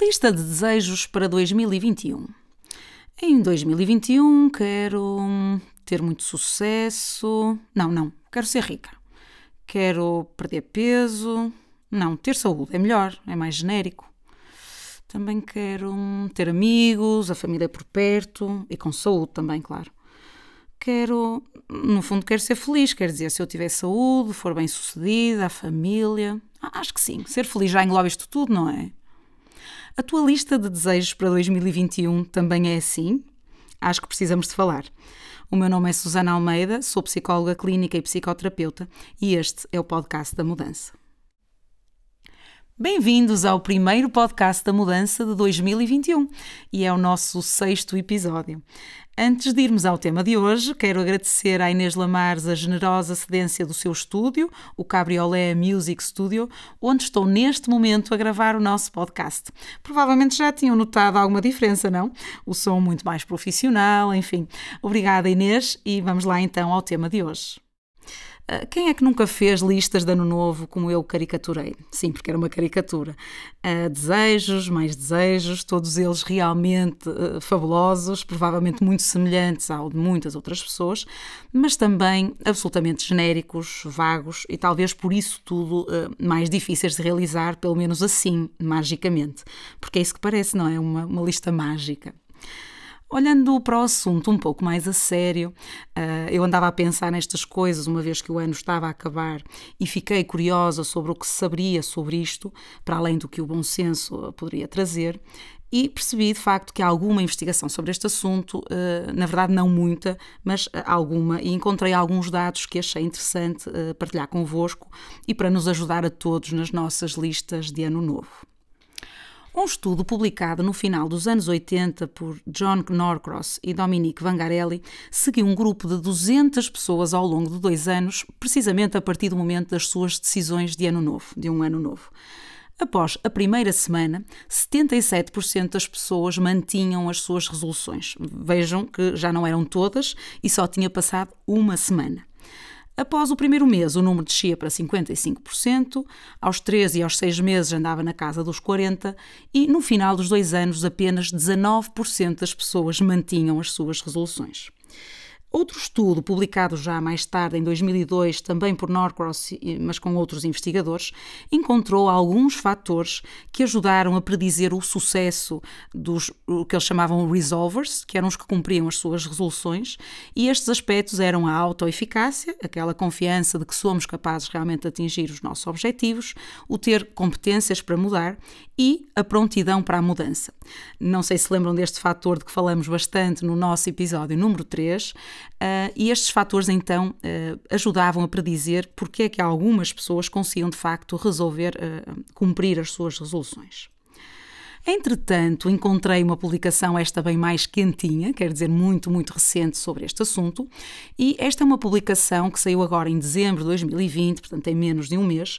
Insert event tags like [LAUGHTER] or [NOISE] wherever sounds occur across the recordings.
Lista de desejos para 2021. Em 2021 quero ter muito sucesso. Não, não, quero ser rica. Quero perder peso. Não, ter saúde é melhor, é mais genérico. Também quero ter amigos, a família por perto e com saúde também, claro. Quero, no fundo, quero ser feliz, quer dizer, se eu tiver saúde, for bem sucedida, a família. Ah, acho que sim, ser feliz já engloba isto tudo, não é? A tua lista de desejos para 2021 também é assim? Acho que precisamos de falar. O meu nome é Susana Almeida, sou psicóloga clínica e psicoterapeuta e este é o podcast da mudança. Bem-vindos ao primeiro podcast da mudança de 2021 e é o nosso sexto episódio. Antes de irmos ao tema de hoje, quero agradecer à Inês Lamares a generosa cedência do seu estúdio, o Cabriolé Music Studio, onde estou neste momento a gravar o nosso podcast. Provavelmente já tinham notado alguma diferença, não? O som muito mais profissional, enfim. Obrigada, Inês, e vamos lá então ao tema de hoje. Ah, quem é que nunca fez listas de ano novo como eu caricaturei? Sim, porque era uma caricatura. Uh, desejos, mais desejos, todos eles realmente uh, fabulosos, provavelmente muito semelhantes ao de muitas outras pessoas, mas também absolutamente genéricos, vagos e talvez por isso tudo mais difíceis de realizar, pelo menos assim, magicamente. Porque é isso que parece, não é? Uma, uma lista mágica. Olhando para o assunto um pouco mais a sério, uh, eu andava a pensar nestas coisas uma vez que o ano estava a acabar e fiquei curiosa sobre o que se saberia sobre isto, para além do que o bom senso poderia trazer, e percebi de facto que há alguma investigação sobre este assunto, uh, na verdade não muita, mas alguma, e encontrei alguns dados que achei interessante partilhar convosco e para nos ajudar a todos nas nossas listas de ano novo. Um estudo publicado no final dos anos 80 por John Norcross e Dominique Vangarelli seguiu um grupo de 200 pessoas ao longo de dois anos, precisamente a partir do momento das suas decisões de ano novo, de um ano novo. Após a primeira semana, 77% das pessoas mantinham as suas resoluções. Vejam que já não eram todas e só tinha passado uma semana. Após o primeiro mês, o número descia para 55%, aos 3 e aos 6 meses andava na casa dos 40% e no final dos dois anos apenas 19% das pessoas mantinham as suas resoluções. Outro estudo, publicado já mais tarde, em 2002, também por Norcross, mas com outros investigadores, encontrou alguns fatores que ajudaram a predizer o sucesso dos o que eles chamavam resolvers, que eram os que cumpriam as suas resoluções, e estes aspectos eram a autoeficácia, aquela confiança de que somos capazes realmente de atingir os nossos objetivos, o ter competências para mudar e a prontidão para a mudança. Não sei se lembram deste fator de que falamos bastante no nosso episódio número 3, Uh, e estes fatores então uh, ajudavam a predizer porque é que algumas pessoas conseguiam de facto resolver uh, cumprir as suas resoluções. Entretanto, encontrei uma publicação, esta bem mais quentinha, quer dizer, muito, muito recente sobre este assunto, e esta é uma publicação que saiu agora em dezembro de 2020, portanto, tem menos de um mês,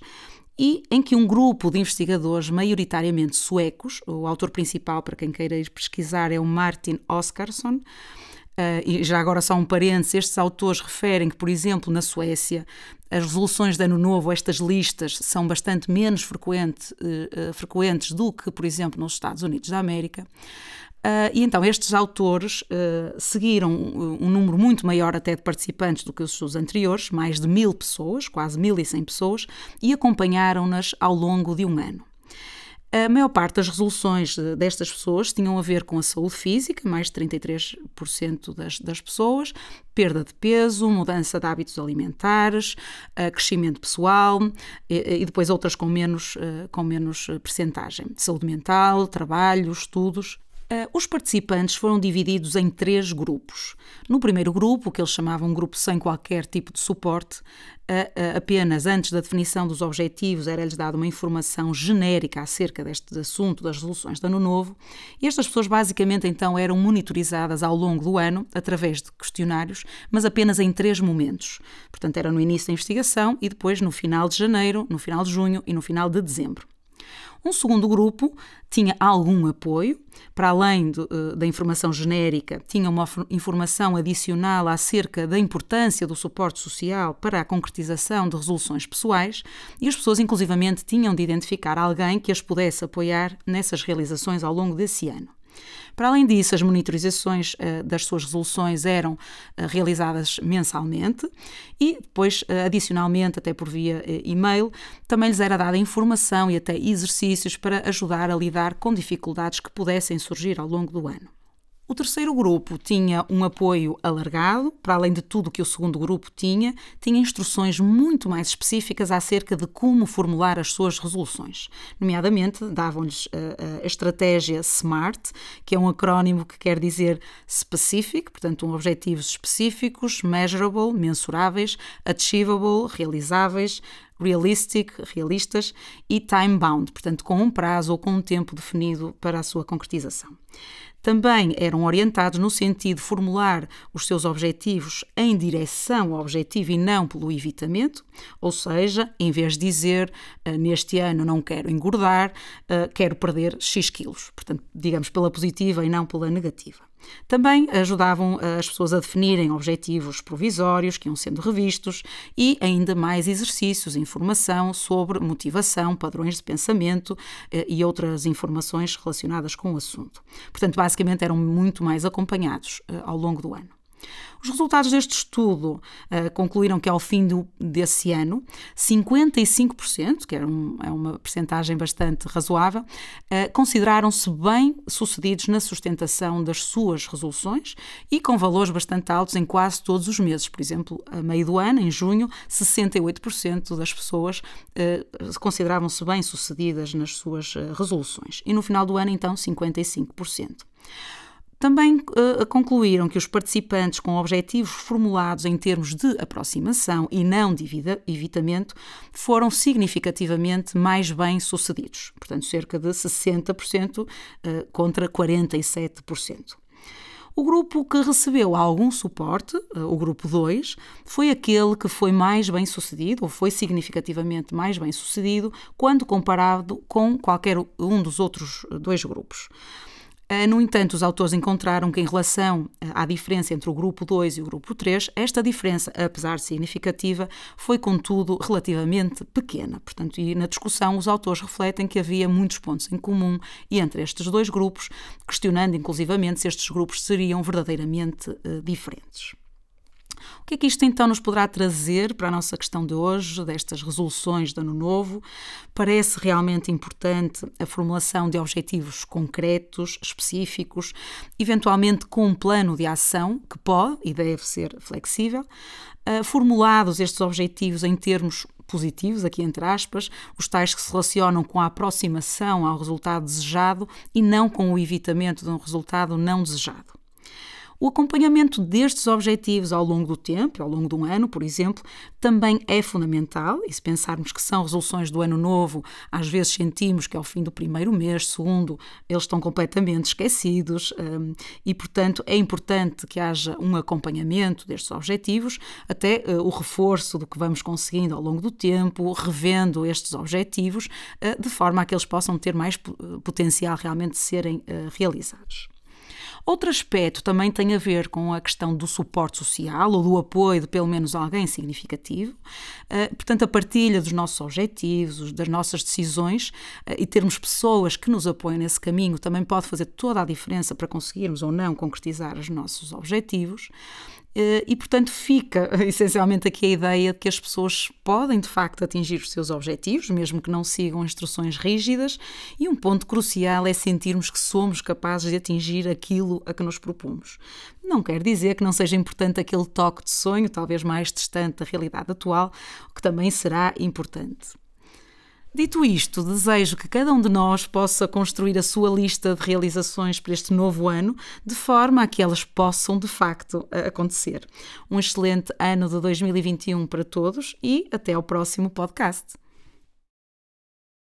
e em que um grupo de investigadores, maioritariamente suecos, o autor principal, para quem queira ir pesquisar, é o Martin Oskarsson, Uh, e já agora só um parênteses, estes autores referem que, por exemplo, na Suécia, as resoluções de ano novo, estas listas, são bastante menos frequente, uh, frequentes do que, por exemplo, nos Estados Unidos da América. Uh, e então estes autores uh, seguiram um, um, número muito maior até de participantes do que os seus anteriores, mais de mil pessoas, quase mil e cem pessoas, e acompanharam-nas ao longo de um ano. A maior parte das resoluções destas pessoas tinham a ver com a saúde física, mais de 33% das, das pessoas, perda de peso, mudança de hábitos alimentares, crescimento pessoal e, e, depois outras com menos, com menos percentagem. Saúde mental, trabalho, estudos. Uh, os participantes foram divididos em três grupos. No primeiro grupo, que eles chamavam um grupo sem qualquer tipo de suporte, uh, uh, apenas antes da definição dos objetivos era-lhes dada uma informação genérica acerca deste assunto das resoluções de ano novo, e estas pessoas basicamente então eram monitorizadas ao longo do ano através de questionários, mas apenas em três momentos. Portanto, era no início da investigação e depois no final de janeiro, no final de junho e no final de dezembro. Um segundo grupo tinha algum apoio, para além de, eh, da informação genérica, tinha uma informação adicional acerca da importância do suporte social para a concretização de resoluções pessoais e as pessoas, inclusivamente, tinham de identificar alguém que as pudesse apoiar nessas realizações ao longo desse ano. Para além disso, as monitorizações uh, das suas resoluções eram uh, realizadas mensalmente e depois, uh, adicionalmente, até por via e-mail, também lhes era dada informação e até exercícios para ajudar a lidar com dificuldades que pudessem surgir ao longo do ano. O terceiro grupo tinha um apoio alargado, para além de tudo que o segundo grupo tinha, tinha instruções muito mais específicas acerca de como formular as suas resoluções. Nomeadamente, davam-lhes a, eh, eh, a estratégia SMART, que é um acrónimo que quer dizer specific, portanto, um objetivos específicos, measurable, mensuráveis, achievable, realizáveis, realistic, realistas, e time-bound, portanto, com um prazo ou com um tempo definido para a sua concretização também eram orientados no sentido de formular os seus objetivos em direção ao objetivo e não pelo evitamento, ou seja, em vez de dizer ah, neste ano não quero engordar, ah, quero perder X quilos. Portanto, digamos pela positiva e não pela negativa. Também ajudavam as pessoas a definirem objetivos provisórios que iam sendo revistos e ainda mais exercícios, informação sobre motivação, padrões de pensamento eh, e outras informações relacionadas com o assunto. Portanto, basicamente eram muito mais acompanhados eh, ao longo do ano. Os resultados deste estudo uh, concluíram que ao fim do, desse ano, 55%, que era um, é uma percentagem bastante razoável, uh, consideraram-se bem sucedidos na sustentação das suas resoluções e com valores bastante altos em quase todos os meses. Por exemplo, a meio do ano, em junho, 68% das pessoas uh, consideravam-se bem sucedidas nas suas resoluções e no final do ano, então, 55%. Também uh, concluíram que os participantes com objetivos formulados em termos de aproximação e não de evitamento foram significativamente mais bem-sucedidos, portanto, cerca de 60% uh, eh, contra 47%. O grupo que recebeu algum suporte, eh, o grupo 2, foi aquele que foi mais bem sucedido, ou foi significativamente mais bem sucedido, quando comparado com qualquer um dos outros dois grupos. Ah, no entanto, os autores encontraram que, em relação ah, à diferença entre o grupo 2 e o grupo 3, esta diferença, apesar de significativa, foi, contudo, relativamente pequena. Portanto, e na discussão, os autores refletem que havia muitos pontos em comum entre estes dois grupos, questionando inclusivamente se estes grupos seriam verdadeiramente uh, diferentes. O que é que isto então nos poderá trazer para a nossa questão de hoje, destas resoluções de ano novo? Parece realmente importante a formulação de objetivos concretos, específicos, eventualmente com um plano de ação que pode e deve ser flexível. Uh, formulados estes objetivos em termos positivos, aqui entre aspas, os tais que se relacionam com a aproximação ao resultado desejado e não com o evitamento de um resultado não desejado. O acompanhamento destes objetivos ao longo do tempo, ao longo de um ano, por exemplo, também é fundamental. E se pensarmos que são resoluções do ano novo, às vezes sentimos que ao fim do primeiro mês, segundo, eles estão completamente esquecidos um, e, portanto, é importante que haja um acompanhamento destes objetivos, até uh, o reforço do que vamos conseguindo ao longo do tempo, revendo estes objetivos, uh, de forma a que eles possam ter mais potencial realmente de serem realizados. Outro aspecto também tem a ver com a questão do suporte social ou do apoio de pelo menos alguém significativo. Uh, portanto, a partilha dos nossos objetivos, das nossas decisões uh, e termos pessoas que nos apoiam nesse caminho também pode fazer toda a diferença para conseguirmos ou não concretizar os nossos objetivos. Eh, e, portanto, fica [LAUGHS] essencialmente aqui a ideia de que as pessoas podem de facto atingir os seus objetivos, mesmo que não sigam instruções rígidas, e um ponto crucial é sentirmos que somos capazes de atingir aquilo a que nos propomos. Não quer dizer que não seja importante aquele toque de sonho, talvez mais distante da realidade atual, que também será importante. Dito isto, desejo que cada um de nós possa construir a sua lista de realizações para este novo ano, de forma a que elas possam de facto acontecer. Um excelente ano de 2021 para todos e até ao próximo podcast.